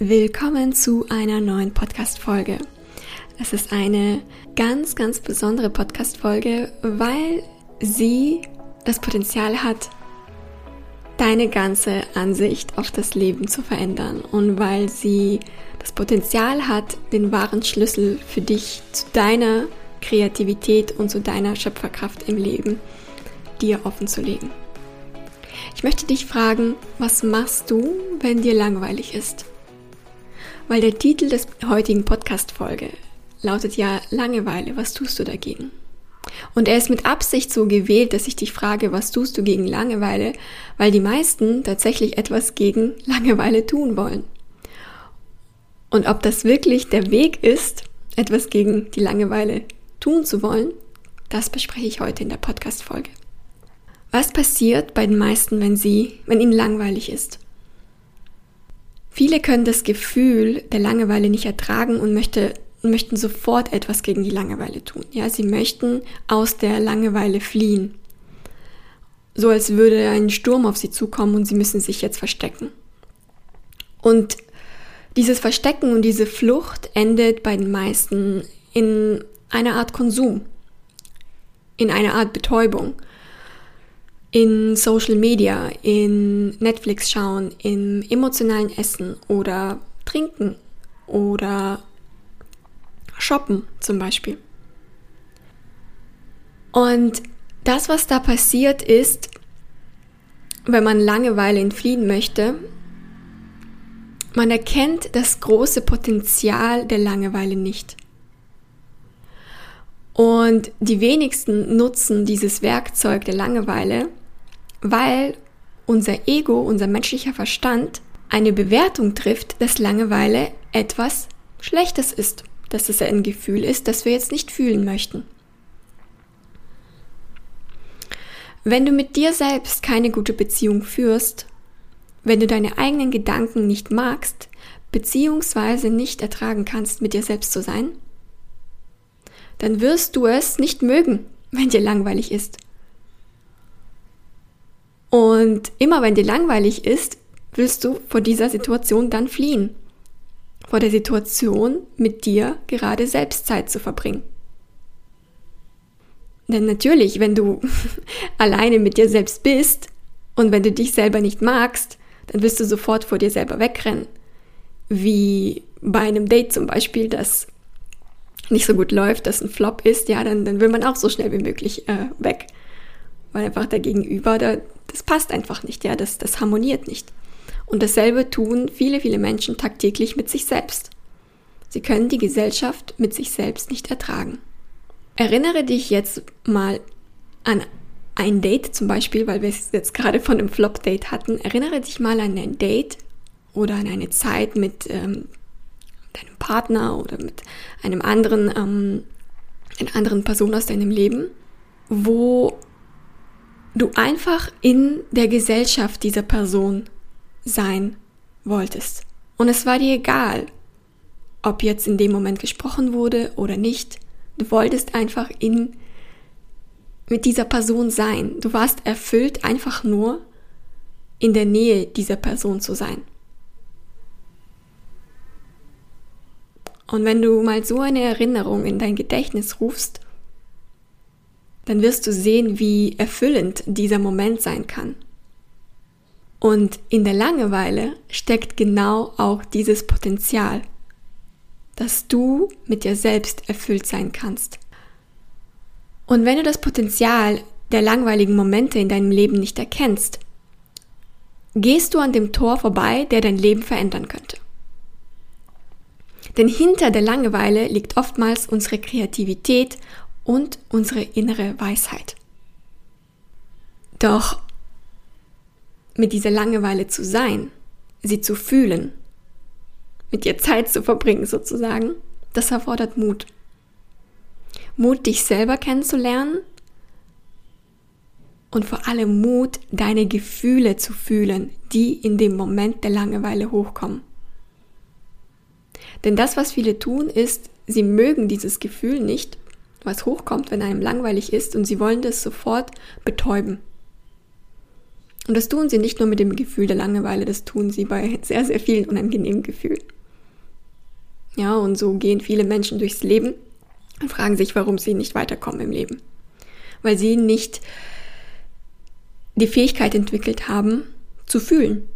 Willkommen zu einer neuen Podcast-Folge. Es ist eine ganz, ganz besondere Podcast-Folge, weil sie das Potenzial hat, deine ganze Ansicht auf das Leben zu verändern und weil sie das Potenzial hat, den wahren Schlüssel für dich zu deiner Kreativität und zu deiner Schöpferkraft im Leben dir offen zu legen. Ich möchte dich fragen, was machst du, wenn dir langweilig ist? Weil der Titel des heutigen Podcast-Folge lautet ja Langeweile, was tust du dagegen? Und er ist mit Absicht so gewählt, dass ich dich frage, was tust du gegen Langeweile, weil die meisten tatsächlich etwas gegen Langeweile tun wollen. Und ob das wirklich der Weg ist, etwas gegen die Langeweile tun zu wollen, das bespreche ich heute in der Podcast-Folge. Was passiert bei den meisten, wenn sie, wenn ihnen langweilig ist? Viele können das Gefühl der Langeweile nicht ertragen und möchte, möchten sofort etwas gegen die Langeweile tun. Ja, sie möchten aus der Langeweile fliehen. So als würde ein Sturm auf sie zukommen und sie müssen sich jetzt verstecken. Und dieses Verstecken und diese Flucht endet bei den meisten in einer Art Konsum, in einer Art Betäubung in Social Media, in Netflix schauen, im emotionalen Essen oder Trinken oder Shoppen zum Beispiel. Und das, was da passiert ist, wenn man Langeweile entfliehen möchte, man erkennt das große Potenzial der Langeweile nicht. Und die wenigsten nutzen dieses Werkzeug der Langeweile, weil unser Ego, unser menschlicher Verstand eine Bewertung trifft, dass Langeweile etwas Schlechtes ist, dass es ein Gefühl ist, das wir jetzt nicht fühlen möchten. Wenn du mit dir selbst keine gute Beziehung führst, wenn du deine eigenen Gedanken nicht magst, beziehungsweise nicht ertragen kannst, mit dir selbst zu sein, dann wirst du es nicht mögen, wenn dir langweilig ist. Und immer wenn dir langweilig ist, willst du vor dieser Situation dann fliehen. Vor der Situation, mit dir gerade selbst Zeit zu verbringen. Denn natürlich, wenn du alleine mit dir selbst bist und wenn du dich selber nicht magst, dann wirst du sofort vor dir selber wegrennen. Wie bei einem Date zum Beispiel, das nicht so gut läuft, dass ein Flop ist, ja, dann, dann will man auch so schnell wie möglich äh, weg. Weil einfach der Gegenüber, da, das passt einfach nicht, ja, das, das harmoniert nicht. Und dasselbe tun viele, viele Menschen tagtäglich mit sich selbst. Sie können die Gesellschaft mit sich selbst nicht ertragen. Erinnere dich jetzt mal an ein Date zum Beispiel, weil wir es jetzt gerade von einem Flop-Date hatten. Erinnere dich mal an ein Date oder an eine Zeit mit ähm, deinem Partner oder mit einem anderen, ähm, einer anderen Person aus deinem Leben, wo du einfach in der Gesellschaft dieser Person sein wolltest. Und es war dir egal, ob jetzt in dem Moment gesprochen wurde oder nicht. Du wolltest einfach in, mit dieser Person sein. Du warst erfüllt, einfach nur in der Nähe dieser Person zu sein. Und wenn du mal so eine Erinnerung in dein Gedächtnis rufst, dann wirst du sehen, wie erfüllend dieser Moment sein kann. Und in der Langeweile steckt genau auch dieses Potenzial, dass du mit dir selbst erfüllt sein kannst. Und wenn du das Potenzial der langweiligen Momente in deinem Leben nicht erkennst, gehst du an dem Tor vorbei, der dein Leben verändern könnte. Denn hinter der Langeweile liegt oftmals unsere Kreativität und unsere innere Weisheit. Doch mit dieser Langeweile zu sein, sie zu fühlen, mit ihr Zeit zu verbringen sozusagen, das erfordert Mut. Mut, dich selber kennenzulernen und vor allem Mut, deine Gefühle zu fühlen, die in dem Moment der Langeweile hochkommen. Denn das, was viele tun, ist, sie mögen dieses Gefühl nicht, was hochkommt, wenn einem langweilig ist, und sie wollen das sofort betäuben. Und das tun sie nicht nur mit dem Gefühl der Langeweile, das tun sie bei sehr, sehr vielen unangenehmen Gefühlen. Ja, und so gehen viele Menschen durchs Leben und fragen sich, warum sie nicht weiterkommen im Leben. Weil sie nicht die Fähigkeit entwickelt haben, zu fühlen.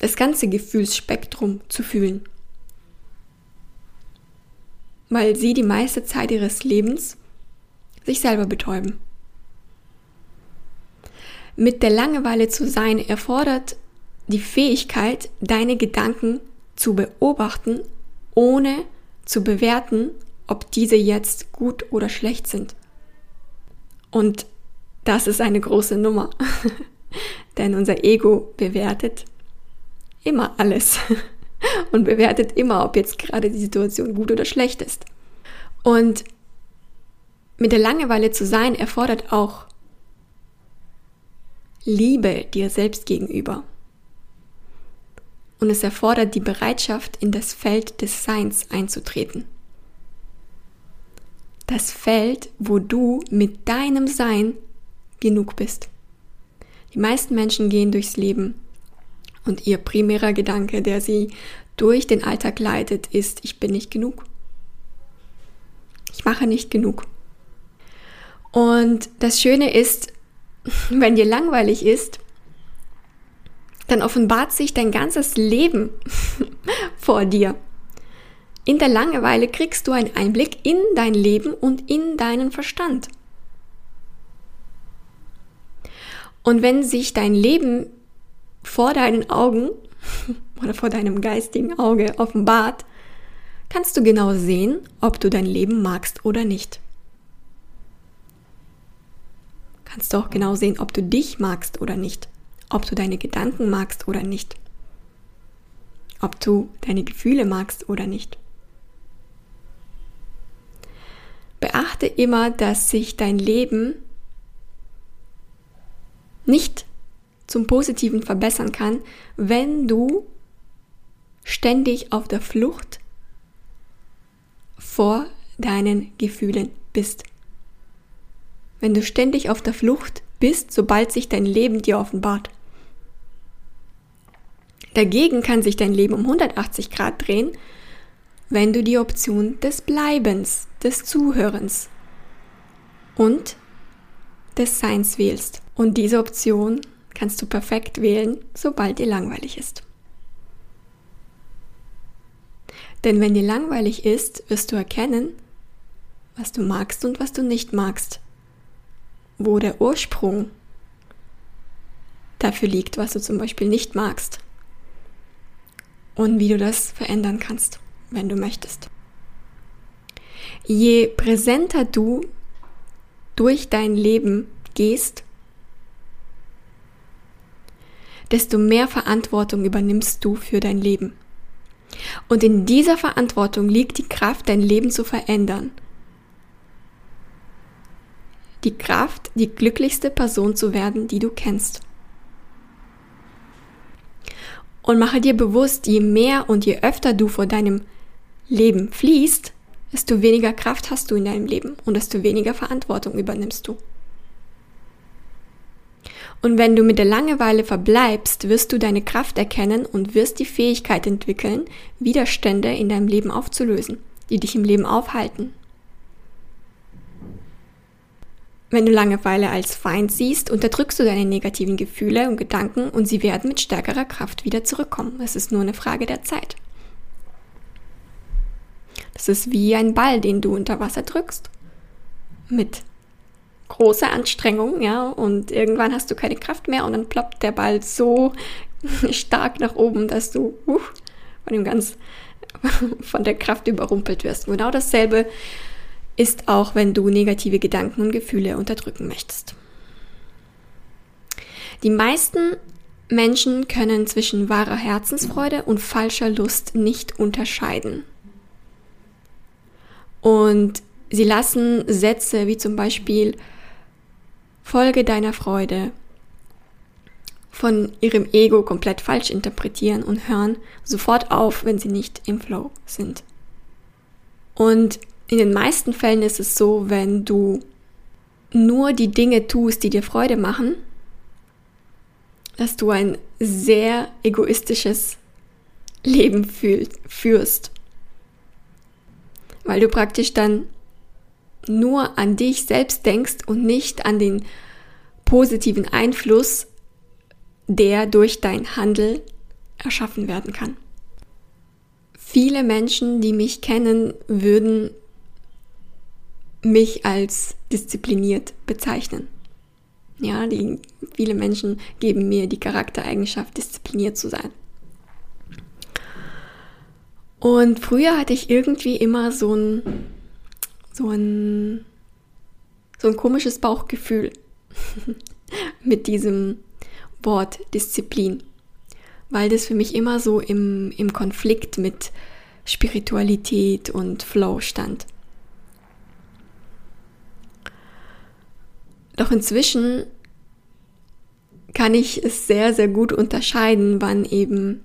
Das ganze Gefühlsspektrum zu fühlen. Weil sie die meiste Zeit ihres Lebens sich selber betäuben. Mit der Langeweile zu sein erfordert die Fähigkeit, deine Gedanken zu beobachten, ohne zu bewerten, ob diese jetzt gut oder schlecht sind. Und das ist eine große Nummer, denn unser Ego bewertet immer alles und bewertet immer, ob jetzt gerade die Situation gut oder schlecht ist. Und mit der Langeweile zu sein erfordert auch Liebe dir selbst gegenüber. Und es erfordert die Bereitschaft, in das Feld des Seins einzutreten. Das Feld, wo du mit deinem Sein genug bist. Die meisten Menschen gehen durchs Leben und ihr primärer Gedanke, der sie durch den Alltag leitet, ist, ich bin nicht genug. Ich mache nicht genug. Und das Schöne ist, wenn dir langweilig ist, dann offenbart sich dein ganzes Leben vor dir. In der Langeweile kriegst du einen Einblick in dein Leben und in deinen Verstand. Und wenn sich dein Leben vor deinen Augen oder vor deinem geistigen Auge offenbart, kannst du genau sehen, ob du dein Leben magst oder nicht. Kannst du auch genau sehen, ob du dich magst oder nicht, ob du deine Gedanken magst oder nicht, ob du deine Gefühle magst oder nicht. Beachte immer, dass sich dein Leben nicht zum Positiven verbessern kann, wenn du ständig auf der Flucht vor deinen Gefühlen bist. Wenn du ständig auf der Flucht bist, sobald sich dein Leben dir offenbart. Dagegen kann sich dein Leben um 180 Grad drehen, wenn du die Option des Bleibens, des Zuhörens und des Seins wählst. Und diese Option kannst du perfekt wählen, sobald dir langweilig ist. Denn wenn dir langweilig ist, wirst du erkennen, was du magst und was du nicht magst. Wo der Ursprung dafür liegt, was du zum Beispiel nicht magst. Und wie du das verändern kannst, wenn du möchtest. Je präsenter du durch dein Leben gehst, desto mehr Verantwortung übernimmst du für dein Leben. Und in dieser Verantwortung liegt die Kraft, dein Leben zu verändern. Die Kraft, die glücklichste Person zu werden, die du kennst. Und mache dir bewusst, je mehr und je öfter du vor deinem Leben fließt, desto weniger Kraft hast du in deinem Leben und desto weniger Verantwortung übernimmst du. Und wenn du mit der Langeweile verbleibst, wirst du deine Kraft erkennen und wirst die Fähigkeit entwickeln, Widerstände in deinem Leben aufzulösen, die dich im Leben aufhalten. Wenn du Langeweile als Feind siehst, unterdrückst du deine negativen Gefühle und Gedanken und sie werden mit stärkerer Kraft wieder zurückkommen. Es ist nur eine Frage der Zeit. Das ist wie ein Ball, den du unter Wasser drückst. Mit große Anstrengung, ja, und irgendwann hast du keine Kraft mehr und dann ploppt der Ball so stark nach oben, dass du uh, von dem ganz von der Kraft überrumpelt wirst. Genau dasselbe ist auch, wenn du negative Gedanken und Gefühle unterdrücken möchtest. Die meisten Menschen können zwischen wahrer Herzensfreude und falscher Lust nicht unterscheiden. Und sie lassen Sätze wie zum Beispiel Folge deiner Freude von ihrem Ego komplett falsch interpretieren und hören sofort auf, wenn sie nicht im Flow sind. Und in den meisten Fällen ist es so, wenn du nur die Dinge tust, die dir Freude machen, dass du ein sehr egoistisches Leben führst. Weil du praktisch dann nur an dich selbst denkst und nicht an den positiven Einfluss, der durch dein Handel erschaffen werden kann. Viele Menschen, die mich kennen, würden mich als diszipliniert bezeichnen. Ja, die, viele Menschen geben mir die Charaktereigenschaft, diszipliniert zu sein. Und früher hatte ich irgendwie immer so ein, so ein, so ein komisches Bauchgefühl mit diesem Wort Disziplin, weil das für mich immer so im, im Konflikt mit Spiritualität und Flow stand. Doch inzwischen kann ich es sehr, sehr gut unterscheiden, wann eben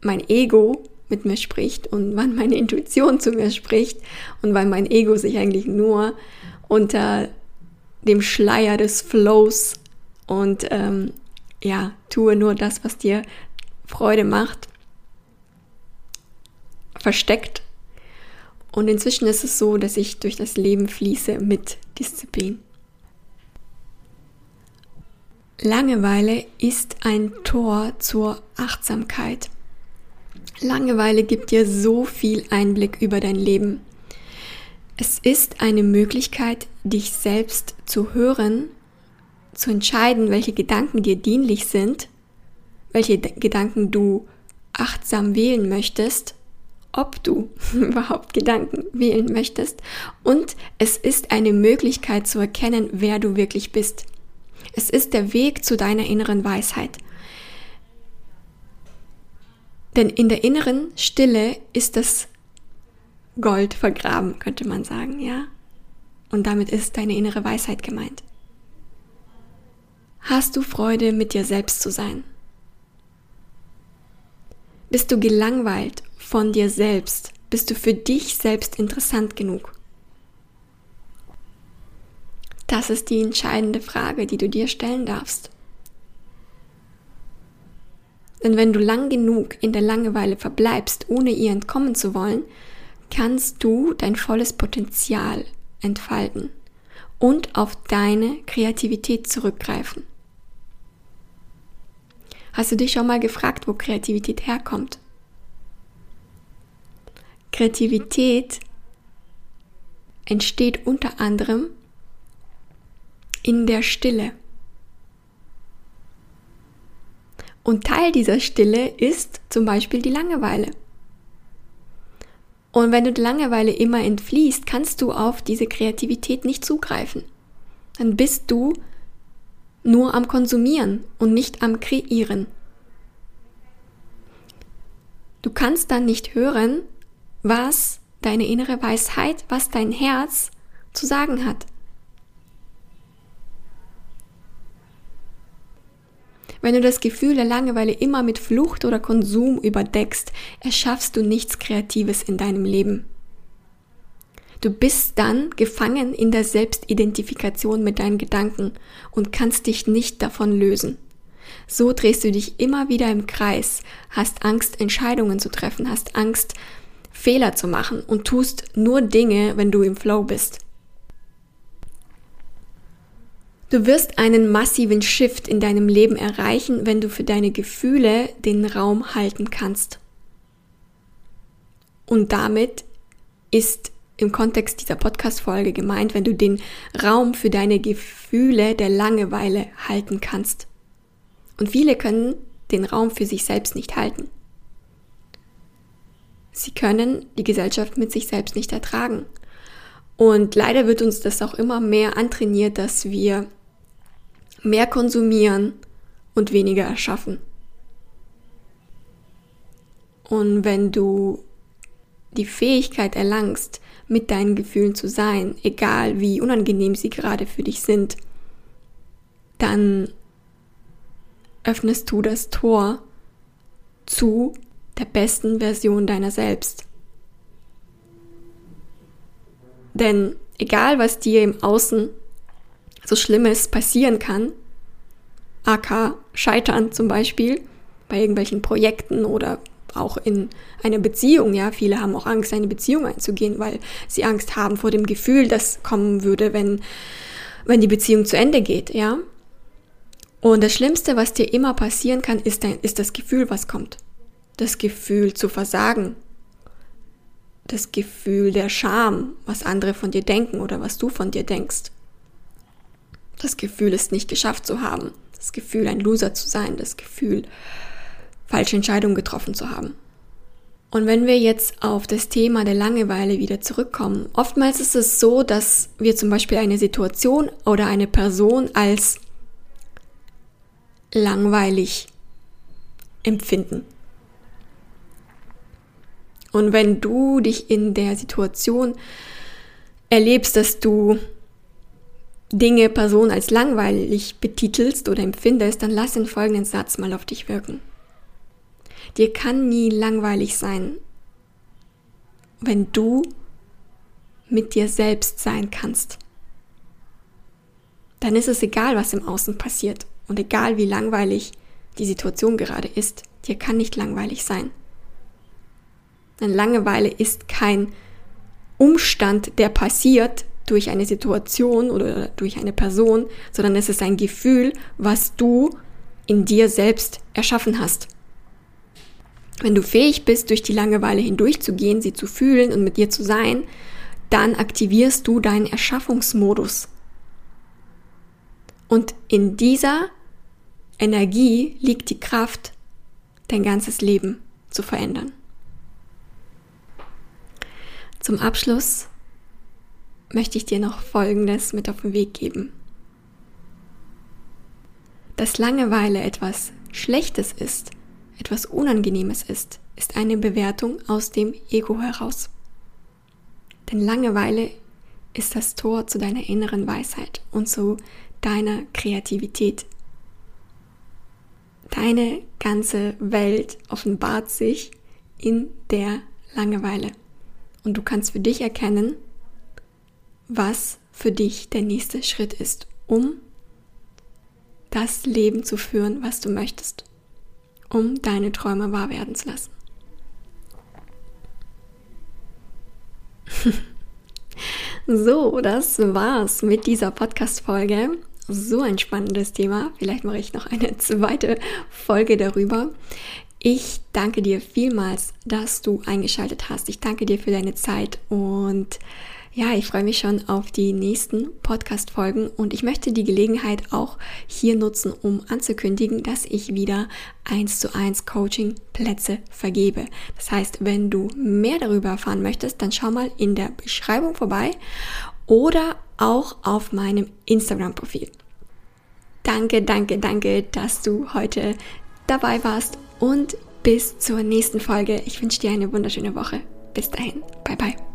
mein Ego mit mir spricht und wann meine Intuition zu mir spricht und wann mein Ego sich eigentlich nur unter dem Schleier des Flows und ähm, ja, tue nur das, was dir Freude macht, versteckt. Und inzwischen ist es so, dass ich durch das Leben fließe mit Disziplin. Langeweile ist ein Tor zur Achtsamkeit. Langeweile gibt dir so viel Einblick über dein Leben. Es ist eine Möglichkeit, dich selbst zu hören, zu entscheiden, welche Gedanken dir dienlich sind, welche Gedanken du achtsam wählen möchtest, ob du überhaupt Gedanken wählen möchtest. Und es ist eine Möglichkeit zu erkennen, wer du wirklich bist. Es ist der Weg zu deiner inneren Weisheit. Denn in der inneren Stille ist das Gold vergraben, könnte man sagen, ja? Und damit ist deine innere Weisheit gemeint. Hast du Freude, mit dir selbst zu sein? Bist du gelangweilt von dir selbst? Bist du für dich selbst interessant genug? Das ist die entscheidende Frage, die du dir stellen darfst. Denn wenn du lang genug in der Langeweile verbleibst, ohne ihr entkommen zu wollen, kannst du dein volles Potenzial entfalten und auf deine Kreativität zurückgreifen. Hast du dich schon mal gefragt, wo Kreativität herkommt? Kreativität entsteht unter anderem in der Stille. Und Teil dieser Stille ist zum Beispiel die Langeweile. Und wenn du die Langeweile immer entfließt, kannst du auf diese Kreativität nicht zugreifen. Dann bist du nur am Konsumieren und nicht am Kreieren. Du kannst dann nicht hören, was deine innere Weisheit, was dein Herz zu sagen hat. Wenn du das Gefühl der Langeweile immer mit Flucht oder Konsum überdeckst, erschaffst du nichts Kreatives in deinem Leben. Du bist dann gefangen in der Selbstidentifikation mit deinen Gedanken und kannst dich nicht davon lösen. So drehst du dich immer wieder im Kreis, hast Angst, Entscheidungen zu treffen, hast Angst, Fehler zu machen und tust nur Dinge, wenn du im Flow bist. Du wirst einen massiven Shift in deinem Leben erreichen, wenn du für deine Gefühle den Raum halten kannst. Und damit ist im Kontext dieser Podcast-Folge gemeint, wenn du den Raum für deine Gefühle der Langeweile halten kannst. Und viele können den Raum für sich selbst nicht halten. Sie können die Gesellschaft mit sich selbst nicht ertragen. Und leider wird uns das auch immer mehr antrainiert, dass wir mehr konsumieren und weniger erschaffen. Und wenn du die Fähigkeit erlangst, mit deinen Gefühlen zu sein, egal wie unangenehm sie gerade für dich sind, dann öffnest du das Tor zu der besten Version deiner selbst. Denn egal was dir im Außen so Schlimmes passieren kann, AK Scheitern zum Beispiel, bei irgendwelchen Projekten oder auch in einer Beziehung, ja, viele haben auch Angst, eine Beziehung einzugehen, weil sie Angst haben vor dem Gefühl, das kommen würde, wenn, wenn die Beziehung zu Ende geht, ja. Und das Schlimmste, was dir immer passieren kann, ist, dein, ist das Gefühl, was kommt. Das Gefühl zu versagen. Das Gefühl der Scham, was andere von dir denken oder was du von dir denkst. Das Gefühl, es nicht geschafft zu haben. Das Gefühl, ein Loser zu sein. Das Gefühl, falsche Entscheidungen getroffen zu haben. Und wenn wir jetzt auf das Thema der Langeweile wieder zurückkommen, oftmals ist es so, dass wir zum Beispiel eine Situation oder eine Person als langweilig empfinden. Und wenn du dich in der Situation erlebst, dass du Dinge, Personen als langweilig betitelst oder empfindest, dann lass den folgenden Satz mal auf dich wirken. Dir kann nie langweilig sein, wenn du mit dir selbst sein kannst. Dann ist es egal, was im Außen passiert und egal, wie langweilig die Situation gerade ist. Dir kann nicht langweilig sein. Denn Langeweile ist kein Umstand, der passiert durch eine Situation oder durch eine Person, sondern es ist ein Gefühl, was du in dir selbst erschaffen hast. Wenn du fähig bist, durch die Langeweile hindurchzugehen, sie zu fühlen und mit dir zu sein, dann aktivierst du deinen Erschaffungsmodus. Und in dieser Energie liegt die Kraft, dein ganzes Leben zu verändern. Zum Abschluss möchte ich dir noch Folgendes mit auf den Weg geben. Dass Langeweile etwas Schlechtes ist, etwas Unangenehmes ist, ist eine Bewertung aus dem Ego heraus. Denn Langeweile ist das Tor zu deiner inneren Weisheit und zu deiner Kreativität. Deine ganze Welt offenbart sich in der Langeweile. Und du kannst für dich erkennen, was für dich der nächste Schritt ist, um das Leben zu führen, was du möchtest um deine Träume wahr werden zu lassen. so, das war's mit dieser Podcast-Folge. So ein spannendes Thema. Vielleicht mache ich noch eine zweite Folge darüber. Ich danke dir vielmals, dass du eingeschaltet hast. Ich danke dir für deine Zeit und ja, ich freue mich schon auf die nächsten Podcast-Folgen und ich möchte die Gelegenheit auch hier nutzen, um anzukündigen, dass ich wieder 1 zu 1 Coaching-Plätze vergebe. Das heißt, wenn du mehr darüber erfahren möchtest, dann schau mal in der Beschreibung vorbei oder auch auf meinem Instagram-Profil. Danke, danke, danke, dass du heute dabei warst und bis zur nächsten Folge. Ich wünsche dir eine wunderschöne Woche. Bis dahin. Bye bye.